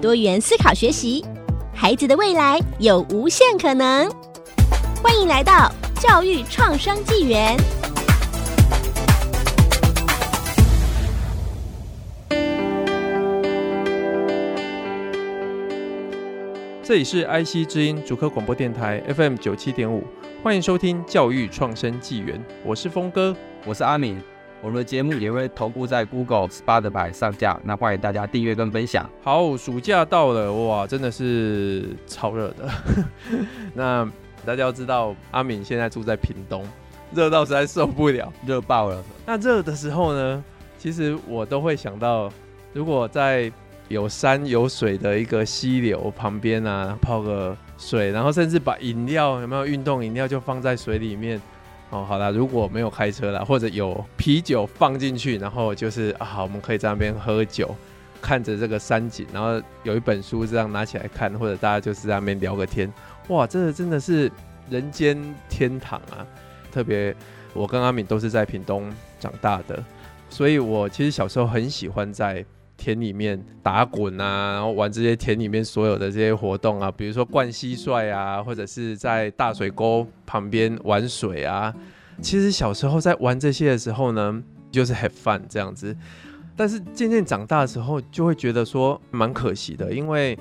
多元思考学习，孩子的未来有无限可能。欢迎来到教育创生纪元。这里是 IC 之音主科广播电台 FM 九七点五，欢迎收听教育创生纪元。我是峰哥，我是阿敏。我们的节目也会同步在 Google、Spotify 上架，那欢迎大家订阅跟分享。好，暑假到了，哇，真的是超热的。那大家要知道，阿敏现在住在屏东，热到实在受不了，热爆了。那热的时候呢，其实我都会想到，如果在有山有水的一个溪流旁边啊，泡个水，然后甚至把饮料有没有运动饮料就放在水里面哦。好啦，如果没有开车啦，或者有啤酒放进去，然后就是啊，我们可以在那边喝酒，看着这个山景，然后有一本书这样拿起来看，或者大家就是在那边聊个天。哇，这个真的是人间天堂啊！特别我跟阿敏都是在屏东长大的，所以我其实小时候很喜欢在田里面打滚啊，然后玩这些田里面所有的这些活动啊，比如说灌蟋蟀啊，或者是在大水沟旁边玩水啊。其实小时候在玩这些的时候呢，就是 have fun 这样子。但是渐渐长大的时候，就会觉得说蛮可惜的，因为。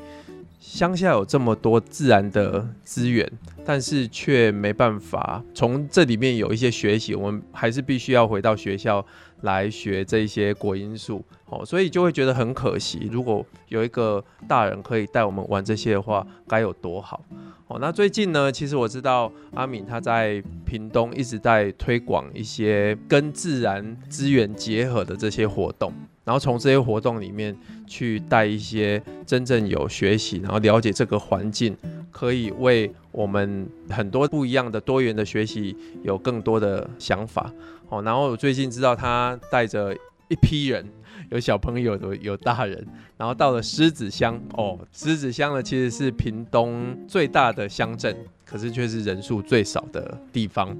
乡下有这么多自然的资源，但是却没办法从这里面有一些学习。我们还是必须要回到学校来学这些国英数，哦，所以就会觉得很可惜。如果有一个大人可以带我们玩这些的话，该有多好。哦，那最近呢，其实我知道阿敏他在屏东一直在推广一些跟自然资源结合的这些活动。然后从这些活动里面去带一些真正有学习，然后了解这个环境，可以为我们很多不一样的多元的学习有更多的想法。哦，然后我最近知道他带着一批人，有小朋友的，有大人，然后到了狮子乡。哦，狮子乡呢其实是屏东最大的乡镇，可是却是人数最少的地方。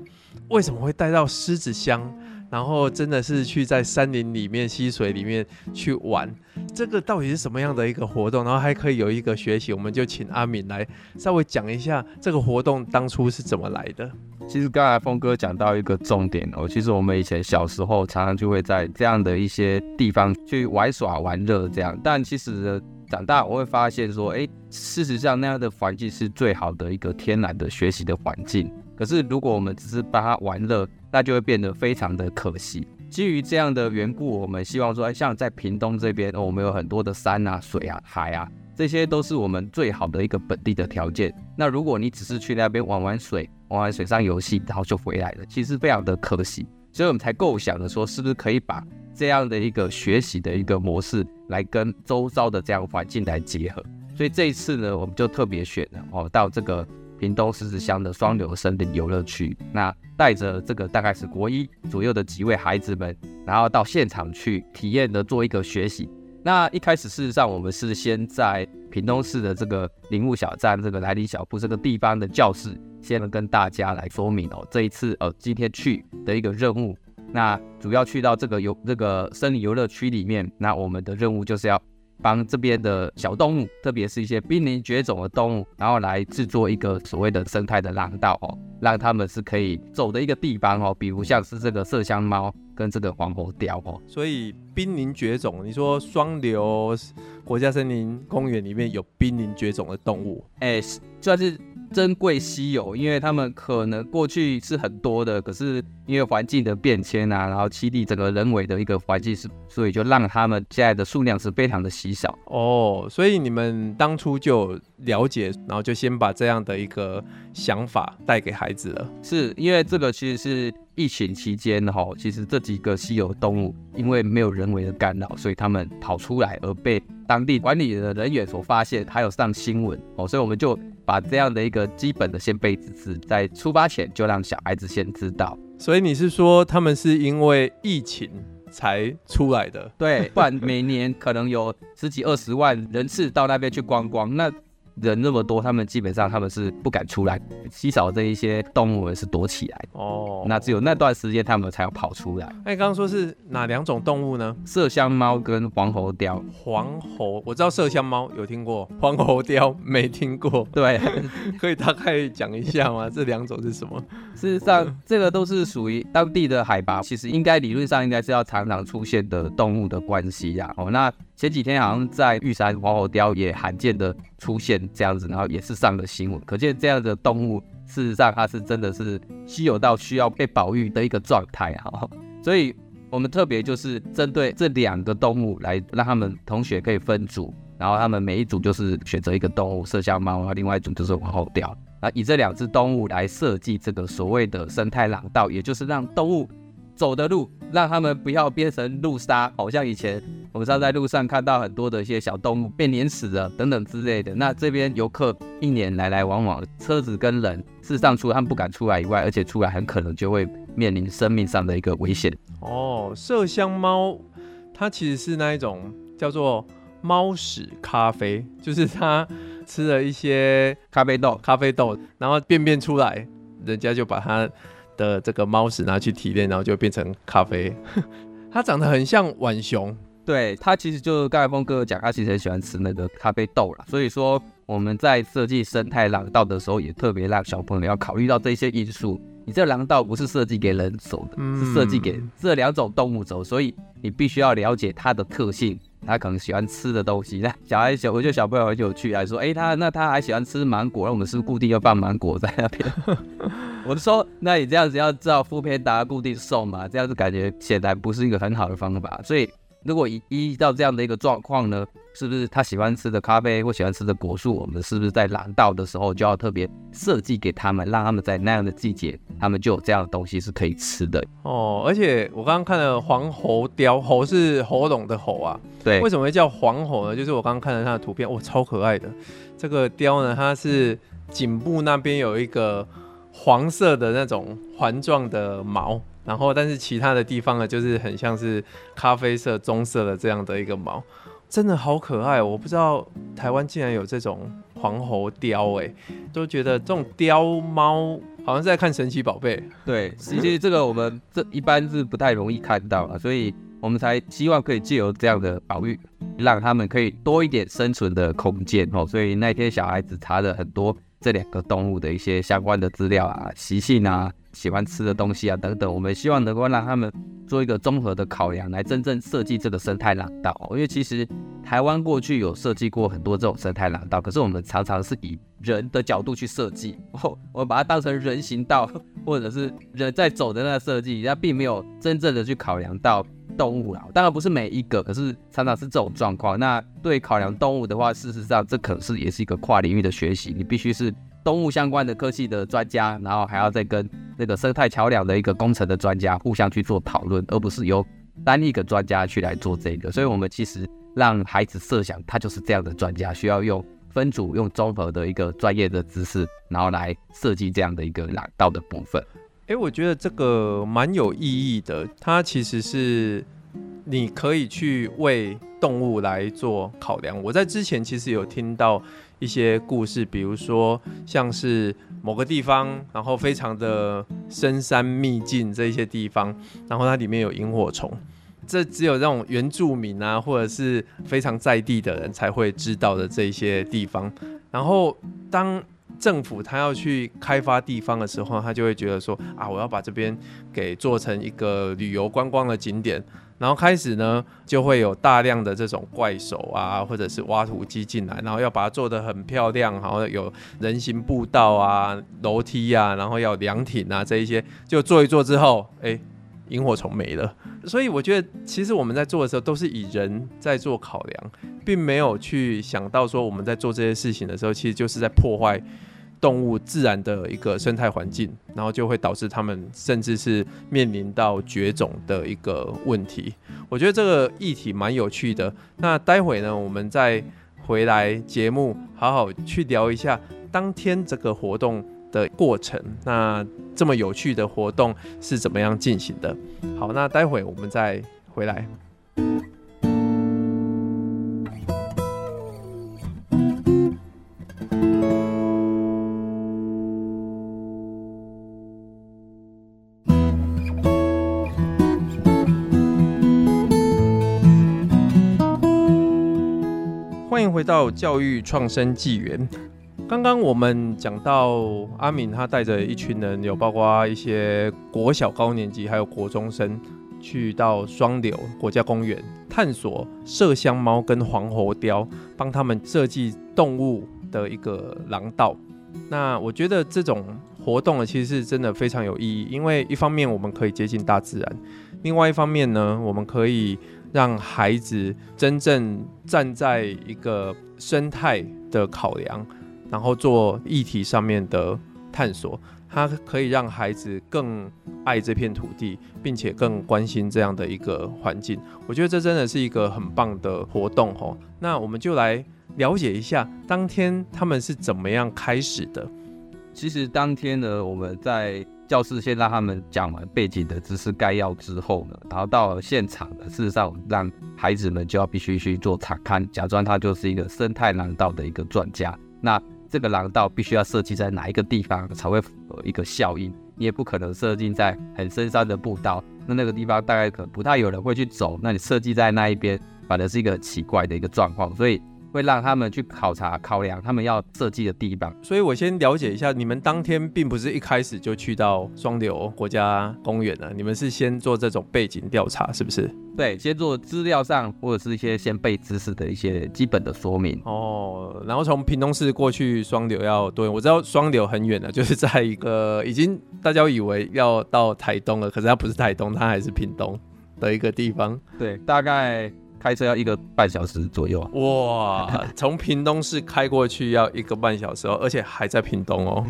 为什么会带到狮子乡？然后真的是去在山林里面、溪水里面去玩，这个到底是什么样的一个活动？然后还可以有一个学习，我们就请阿敏来稍微讲一下这个活动当初是怎么来的。其实刚才峰哥讲到一个重点哦，其实我们以前小时候常常就会在这样的一些地方去玩耍玩乐这样，但其实长大我会发现说，哎，事实上那样的环境是最好的一个天然的学习的环境。可是如果我们只是把它玩乐，那就会变得非常的可惜。基于这样的缘故，我们希望说，像在屏东这边，我们有很多的山啊、水啊、海啊，这些都是我们最好的一个本地的条件。那如果你只是去那边玩玩水、玩玩水上游戏，然后就回来了，其实非常的可惜。所以我们才构想着说，是不是可以把这样的一个学习的一个模式，来跟周遭的这样环境来结合。所以这一次呢，我们就特别选了哦，到这个。屏东狮子乡的双流森林游乐区，那带着这个大概是国一左右的几位孩子们，然后到现场去体验的做一个学习。那一开始事实上我们是先在屏东市的这个林务小站这个来临小铺这个地方的教室，先跟大家来说明哦，这一次呃今天去的一个任务。那主要去到这个游这个森林游乐区里面，那我们的任务就是要。帮这边的小动物，特别是一些濒临绝种的动物，然后来制作一个所谓的生态的廊道哦，让他们是可以走的一个地方哦，比如像是这个麝香猫。跟这个黄喉貂哦。所以濒临绝种，你说双流国家森林公园里面有濒临绝种的动物？哎，算是。珍贵稀有，因为他们可能过去是很多的，可是因为环境的变迁啊，然后栖地整个人为的一个环境是，所以就让他们现在的数量是非常的稀少哦。所以你们当初就了解，然后就先把这样的一个想法带给孩子了。是因为这个其实是疫情期间哈，其实这几个稀有动物因为没有人为的干扰，所以他们跑出来而被当地管理的人员所发现，还有上新闻哦，所以我们就把这样的一个基本的先备知识，在出发前就让小孩子先知道。所以你是说他们是因为疫情才出来的？对，不然每年可能有十几二十万人次到那边去观光，那。人那么多，他们基本上他们是不敢出来，稀少这一些动物是躲起来哦。那只有那段时间他们才要跑出来。那你刚刚说是哪两种动物呢？麝香猫跟黄喉貂。黄喉我知道麝香猫有听过，黄喉貂没听过。对，可以大概讲一下吗？这两种是什么？事实上，这个都是属于当地的海拔，其实应该理论上应该是要常常出现的动物的关系呀。哦，那。前几天好像在玉山黄喉貂也罕见的出现这样子，然后也是上了新闻，可见这样的动物事实上它是真的是稀有到需要被保育的一个状态哈。所以我们特别就是针对这两个动物来让他们同学可以分组，然后他们每一组就是选择一个动物，麝香猫，然后另外一组就是黄喉貂，那以这两只动物来设计这个所谓的生态廊道，也就是让动物走的路，让他们不要变成路杀，好像以前我们常在路上看到很多的一些小动物被碾死了等等之类的。那这边游客一年来来往往，车子跟人，事实上除了他们不敢出来以外，而且出来很可能就会面临生命上的一个危险。哦，麝香猫它其实是那一种叫做猫屎咖啡，就是它吃了一些咖啡豆，咖啡豆，然后便便出来，人家就把它。的这个猫屎拿去提炼，然后就变成咖啡。它长得很像浣熊，对，他其实就刚才峰哥讲，他其实很喜欢吃那个咖啡豆啦。所以说我们在设计生态廊道的时候，也特别让小朋友要考虑到这些因素。你这廊道不是设计给人走的，嗯、是设计给这两种动物走，所以你必须要了解它的特性。他可能喜欢吃的东西，那小孩小，我觉得小朋友很有趣，还说，哎、欸，他那他还喜欢吃芒果，那我们是不是固定要放芒果在那边？我就说，那你这样子要照 foodpanda 固定送嘛？这样子感觉显然不是一个很好的方法，所以。如果依依照这样的一个状况呢，是不是他喜欢吃的咖啡或喜欢吃的果树，我们是不是在廊道的时候就要特别设计给他们，让他们在那样的季节，他们就有这样的东西是可以吃的哦。而且我刚刚看了黄喉貂，喉是喉咙的喉啊，对，为什么会叫黄喉呢？就是我刚刚看了它的图片，哇，超可爱的。这个雕呢，它是颈部那边有一个黄色的那种环状的毛。然后，但是其他的地方呢，就是很像是咖啡色、棕色的这样的一个毛，真的好可爱。我不知道台湾竟然有这种黄喉貂，哎，都觉得这种貂猫好像是在看神奇宝贝。对，其实这个我们这一般是不太容易看到啊，所以我们才希望可以借由这样的保育，让他们可以多一点生存的空间哦。所以那天小孩子查了很多这两个动物的一些相关的资料啊、习性啊。喜欢吃的东西啊，等等，我们希望能够让他们做一个综合的考量，来真正设计这个生态廊道。因为其实台湾过去有设计过很多这种生态廊道，可是我们常常是以人的角度去设计，我把它当成人行道，或者是人在走的那个设计，它并没有真正的去考量到动物啦。当然不是每一个，可是常常是这种状况。那对考量动物的话，事实上这可是也是一个跨领域的学习，你必须是。动物相关的科技的专家，然后还要再跟那个生态桥梁的一个工程的专家互相去做讨论，而不是由单一个专家去来做这个。所以，我们其实让孩子设想，他就是这样的专家，需要用分组、用综合的一个专业的知识，然后来设计这样的一个廊道的部分。哎，我觉得这个蛮有意义的。它其实是你可以去为动物来做考量。我在之前其实有听到。一些故事，比如说像是某个地方，然后非常的深山秘境这些地方，然后它里面有萤火虫，这只有这种原住民啊，或者是非常在地的人才会知道的这些地方。然后当政府他要去开发地方的时候，他就会觉得说啊，我要把这边给做成一个旅游观光的景点。然后开始呢，就会有大量的这种怪手啊，或者是挖土机进来，然后要把它做得很漂亮，然后有人行步道啊、楼梯啊，然后要凉亭啊这一些，就做一做之后，哎，萤火虫没了。所以我觉得，其实我们在做的时候都是以人在做考量，并没有去想到说我们在做这些事情的时候，其实就是在破坏动物自然的一个生态环境，然后就会导致它们甚至是面临到绝种的一个问题。我觉得这个议题蛮有趣的。那待会呢，我们再回来节目，好好去聊一下当天这个活动的过程。那这么有趣的活动是怎么样进行的？好，那待会我们再回来。回到教育创生纪元，刚刚我们讲到阿敏他带着一群人，有包括一些国小高年级，还有国中生，去到双流国家公园探索麝香猫跟黄喉貂，帮他们设计动物的一个廊道。那我觉得这种活动呢，其实是真的非常有意义，因为一方面我们可以接近大自然，另外一方面呢，我们可以。让孩子真正站在一个生态的考量，然后做议题上面的探索，它可以让孩子更爱这片土地，并且更关心这样的一个环境。我觉得这真的是一个很棒的活动哦。那我们就来了解一下当天他们是怎么样开始的。其实当天呢，我们在。教室先让他们讲完背景的知识概要之后呢，然后到了现场呢，事实上让孩子们就要必须去做查勘，假装他就是一个生态廊道的一个专家。那这个廊道必须要设计在哪一个地方才会符合一个效应？你也不可能设计在很深山的步道，那那个地方大概可能不太有人会去走。那你设计在那一边，反而是一个奇怪的一个状况。所以。会让他们去考察、考量他们要设计的地方。所以我先了解一下，你们当天并不是一开始就去到双流国家公园了，你们是先做这种背景调查，是不是？对，先做资料上或者是一些先备知识的一些基本的说明。哦，然后从屏东市过去双流要多远？我知道双流很远了，就是在一个已经大家以为要到台东了，可是它不是台东，它还是屏东的一个地方。对，大概。开车要一个半小时左右。哇，从屏东市开过去要一个半小时哦，而且还在屏东哦。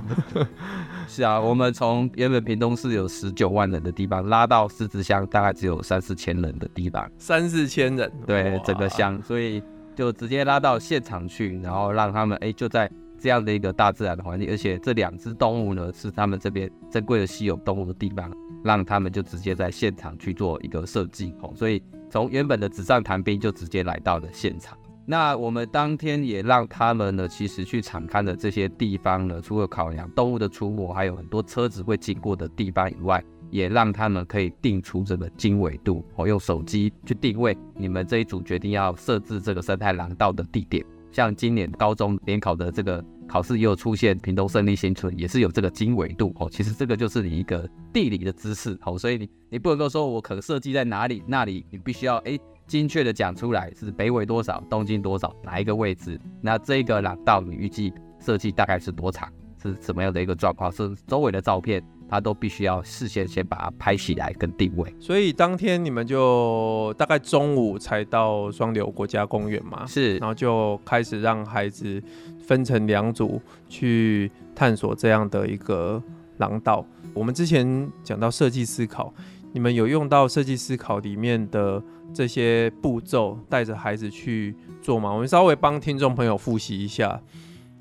是啊，我们从原本屏东市有十九万人的地方拉到狮子乡，大概只有三四千人的地方。三四千人，对，整个乡，所以就直接拉到现场去，然后让他们哎、欸、就在这样的一个大自然的环境，而且这两只动物呢是他们这边珍贵的稀有动物的地方，让他们就直接在现场去做一个设计哦，所以。从原本的纸上谈兵就直接来到了现场。那我们当天也让他们呢，其实去场勘的这些地方呢，除了考量动物的出没，还有很多车子会经过的地方以外，也让他们可以定出这个经纬度，哦，用手机去定位你们这一组决定要设置这个生态廊道的地点。像今年高中联考的这个。考试也有出现屏东胜利新村，也是有这个经纬度哦。其实这个就是你一个地理的知识哦，所以你你不能够说我可设计在哪里那里，你必须要哎精确的讲出来是北纬多少，东经多少，哪一个位置。那这个廊道你预计设计大概是多长，是什么样的一个状况？是周围的照片。他都必须要事先先把它拍起来跟定位，所以当天你们就大概中午才到双流国家公园嘛，是，然后就开始让孩子分成两组去探索这样的一个廊道。我们之前讲到设计思考，你们有用到设计思考里面的这些步骤，带着孩子去做吗？我们稍微帮听众朋友复习一下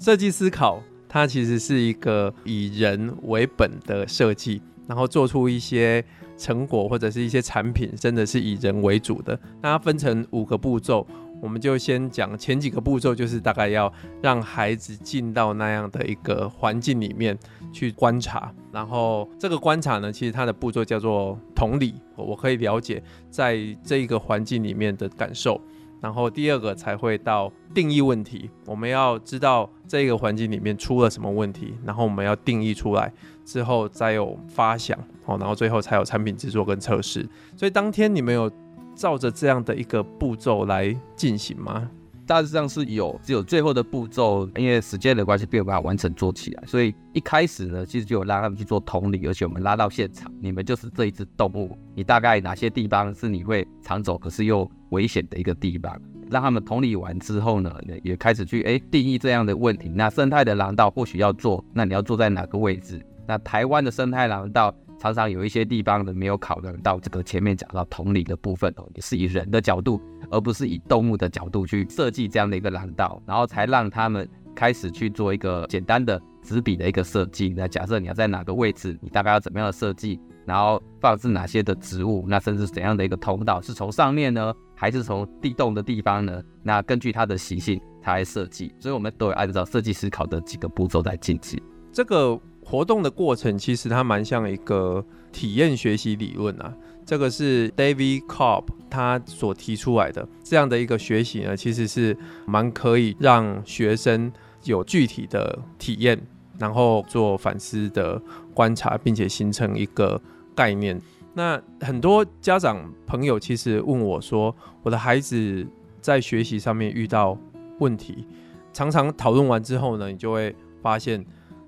设计思考。它其实是一个以人为本的设计，然后做出一些成果或者是一些产品，真的是以人为主的。那它分成五个步骤，我们就先讲前几个步骤，就是大概要让孩子进到那样的一个环境里面去观察，然后这个观察呢，其实它的步骤叫做同理，我可以了解在这一个环境里面的感受。然后第二个才会到定义问题，我们要知道这个环境里面出了什么问题，然后我们要定义出来之后再有发想，哦，然后最后才有产品制作跟测试。所以当天你们有照着这样的一个步骤来进行吗？大致上是有，只有最后的步骤，因为时间的关系，没有办法完成做起来。所以一开始呢，其实就有让他们去做同理，而且我们拉到现场，你们就是这一只动物，你大概哪些地方是你会常走，可是又危险的一个地方？让他们同理完之后呢，也开始去哎定义这样的问题。那生态的廊道或许要做，那你要坐在哪个位置？那台湾的生态廊道常常有一些地方呢没有考量到这个前面讲到同理的部分哦，也是以人的角度，而不是以动物的角度去设计这样的一个廊道，然后才让他们开始去做一个简单的纸笔的一个设计。那假设你要在哪个位置，你大概要怎么样的设计？然后放置哪些的植物，那甚至怎样的一个通道，是从上面呢，还是从地洞的地方呢？那根据它的习性，它来设计。所以我们都会按照设计思考的几个步骤在进行。这个活动的过程其实它蛮像一个体验学习理论啊。这个是 David Cobb 他所提出来的这样的一个学习呢，其实是蛮可以让学生有具体的体验，然后做反思的观察，并且形成一个。概念，那很多家长朋友其实问我说，我的孩子在学习上面遇到问题，常常讨论完之后呢，你就会发现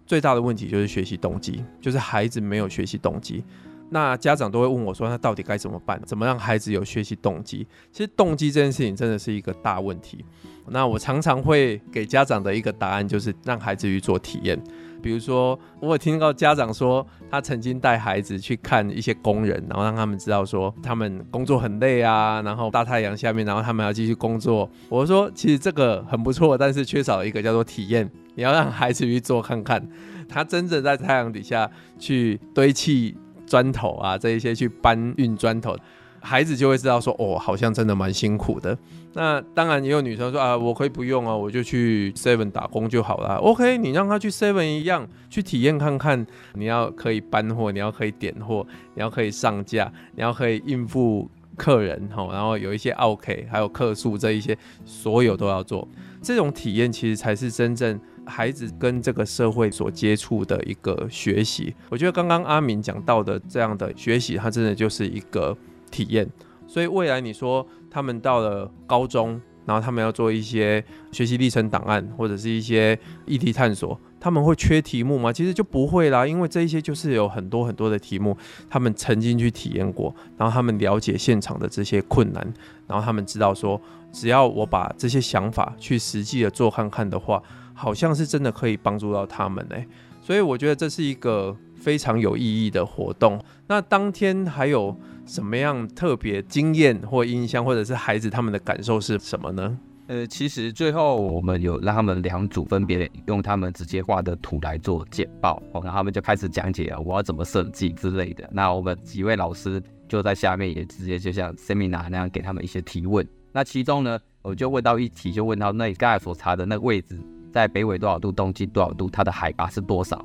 最大的问题就是学习动机，就是孩子没有学习动机。那家长都会问我说，那到底该怎么办？怎么让孩子有学习动机？其实动机这件事情真的是一个大问题。那我常常会给家长的一个答案就是让孩子去做体验。比如说，我有听到家长说，他曾经带孩子去看一些工人，然后让他们知道说，他们工作很累啊，然后大太阳下面，然后他们要继续工作。我说，其实这个很不错，但是缺少一个叫做体验。你要让孩子去做看看，他真正在太阳底下去堆砌砖头啊，这一些去搬运砖头。孩子就会知道说，哦，好像真的蛮辛苦的。那当然也有女生说啊，我可以不用啊，我就去 Seven 打工就好了。OK，你让他去 Seven 一样去体验看看，你要可以搬货，你要可以点货，你要可以上架，你要可以应付客人哈，然后有一些 OK，还有客诉这一些，所有都要做。这种体验其实才是真正孩子跟这个社会所接触的一个学习。我觉得刚刚阿明讲到的这样的学习，它真的就是一个。体验，所以未来你说他们到了高中，然后他们要做一些学习历程档案或者是一些议题探索，他们会缺题目吗？其实就不会啦，因为这一些就是有很多很多的题目，他们曾经去体验过，然后他们了解现场的这些困难，然后他们知道说，只要我把这些想法去实际的做看看的话，好像是真的可以帮助到他们呢。所以我觉得这是一个非常有意义的活动。那当天还有。什么样特别经验或印象，或者是孩子他们的感受是什么呢？呃，其实最后我们有让他们两组分别用他们直接画的图来做简报，然后他们就开始讲解啊，我要怎么设计之类的。那我们几位老师就在下面也直接就像 seminar 那样给他们一些提问。那其中呢，我就问到一题，就问到那你刚才所查的那个位置，在北纬多少度，东经多少度，它的海拔是多少？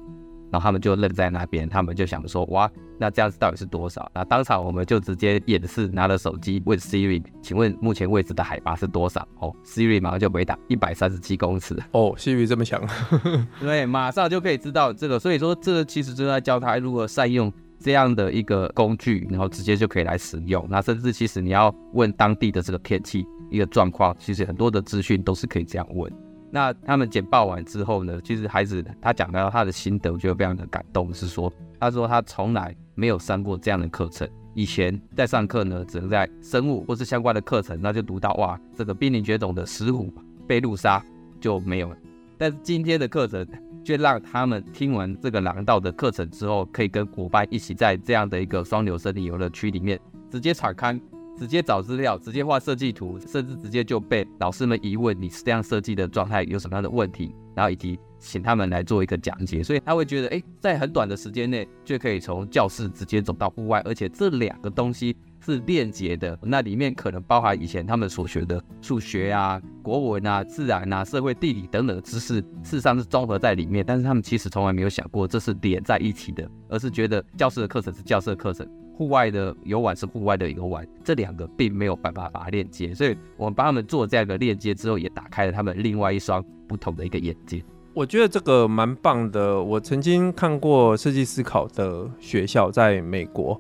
然后他们就愣在那边，他们就想说，哇，那这样子到底是多少？那当场我们就直接演示，拿了手机问 Siri，请问目前位置的海拔是多少？哦，Siri 马上就回答一百三十七公尺。哦，Siri 这么强，对，马上就可以知道这个。所以说，这个其实就在教他如何善用这样的一个工具，然后直接就可以来使用。那甚至其实你要问当地的这个天气一个状况，其实很多的资讯都是可以这样问。那他们简报完之后呢，其实孩子他讲到他的心得，我觉得非常的感动，是说他说他从来没有上过这样的课程，以前在上课呢，只能在生物或是相关的课程，那就读到哇，这个濒临绝种的石虎被路杀就没有了。但是今天的课程却让他们听完这个廊道的课程之后，可以跟伙伴一起在这样的一个双流森林游乐区里面直接敞开。直接找资料，直接画设计图，甚至直接就被老师们疑问你是这样设计的状态有什么样的问题，然后以及请他们来做一个讲解，所以他会觉得，哎，在很短的时间内就可以从教室直接走到户外，而且这两个东西是链接的，那里面可能包含以前他们所学的数学啊、国文啊、自然啊、社会地理等等的知识，事实上是综合在里面，但是他们其实从来没有想过这是连在一起的，而是觉得教室的课程是教室的课程。户外的游玩是户外的游玩，这两个并没有办法把它链接，所以我们帮他们做这样一个链接之后，也打开了他们另外一双不同的一个眼睛。我觉得这个蛮棒的。我曾经看过设计思考的学校，在美国，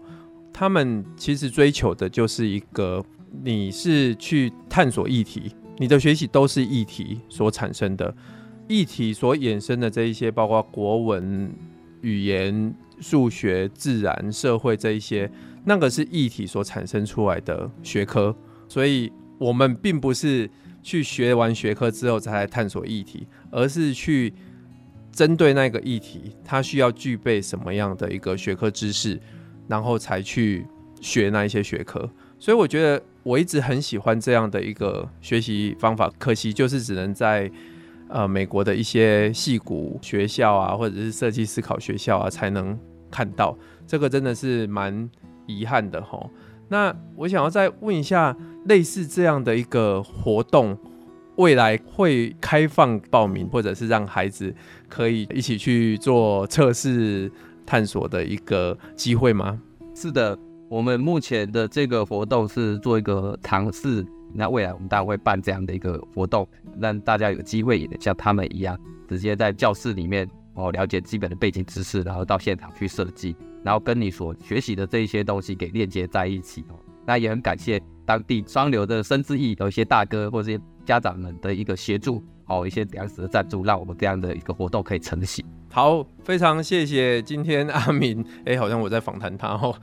他们其实追求的就是一个，你是去探索议题，你的学习都是议题所产生的，议题所衍生的这一些，包括国文、语言。数学、自然、社会这一些，那个是议题所产生出来的学科，所以我们并不是去学完学科之后才来探索议题，而是去针对那个议题，它需要具备什么样的一个学科知识，然后才去学那一些学科。所以我觉得我一直很喜欢这样的一个学习方法，可惜就是只能在呃美国的一些戏骨学校啊，或者是设计思考学校啊才能看到。这个真的是蛮遗憾的齁。那我想要再问一下，类似这样的一个活动，未来会开放报名，或者是让孩子可以一起去做测试探索的一个机会吗？是的，我们目前的这个活动是做一个尝试。那未来我们当然会办这样的一个活动，让大家有机会也像他们一样，直接在教室里面哦了解基本的背景知识，然后到现场去设计。然后跟你所学习的这一些东西给链接在一起哦，那也很感谢当地双流的生之意有一些大哥或者一些家长们的一个协助，哦，一些粮食的赞助，让我们这样的一个活动可以成型。好，非常谢谢今天阿明，哎，好像我在访谈他哦。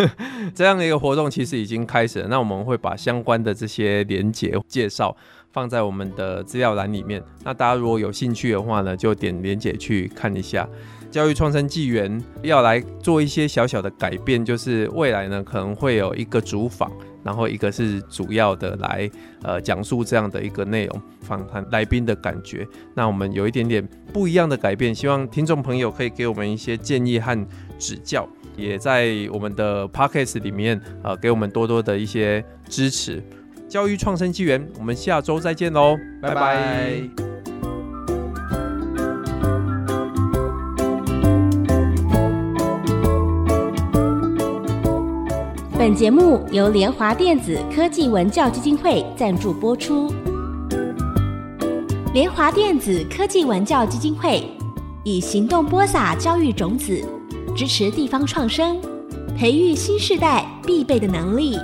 这样的一个活动其实已经开始了，那我们会把相关的这些连接介绍放在我们的资料栏里面。那大家如果有兴趣的话呢，就点连结去看一下。教育创生纪元要来做一些小小的改变，就是未来呢可能会有一个主访，然后一个是主要的来呃讲述这样的一个内容，访谈来宾的感觉。那我们有一点点不一样的改变，希望听众朋友可以给我们一些建议和指教，也在我们的 Podcast 里面呃给我们多多的一些支持。教育创生纪元，我们下周再见喽，拜拜。拜拜。本节目由联华电子科技文教基金会赞助播出。联华电子科技文教基金会以行动播撒教育种子，支持地方创生，培育新世代必备的能力。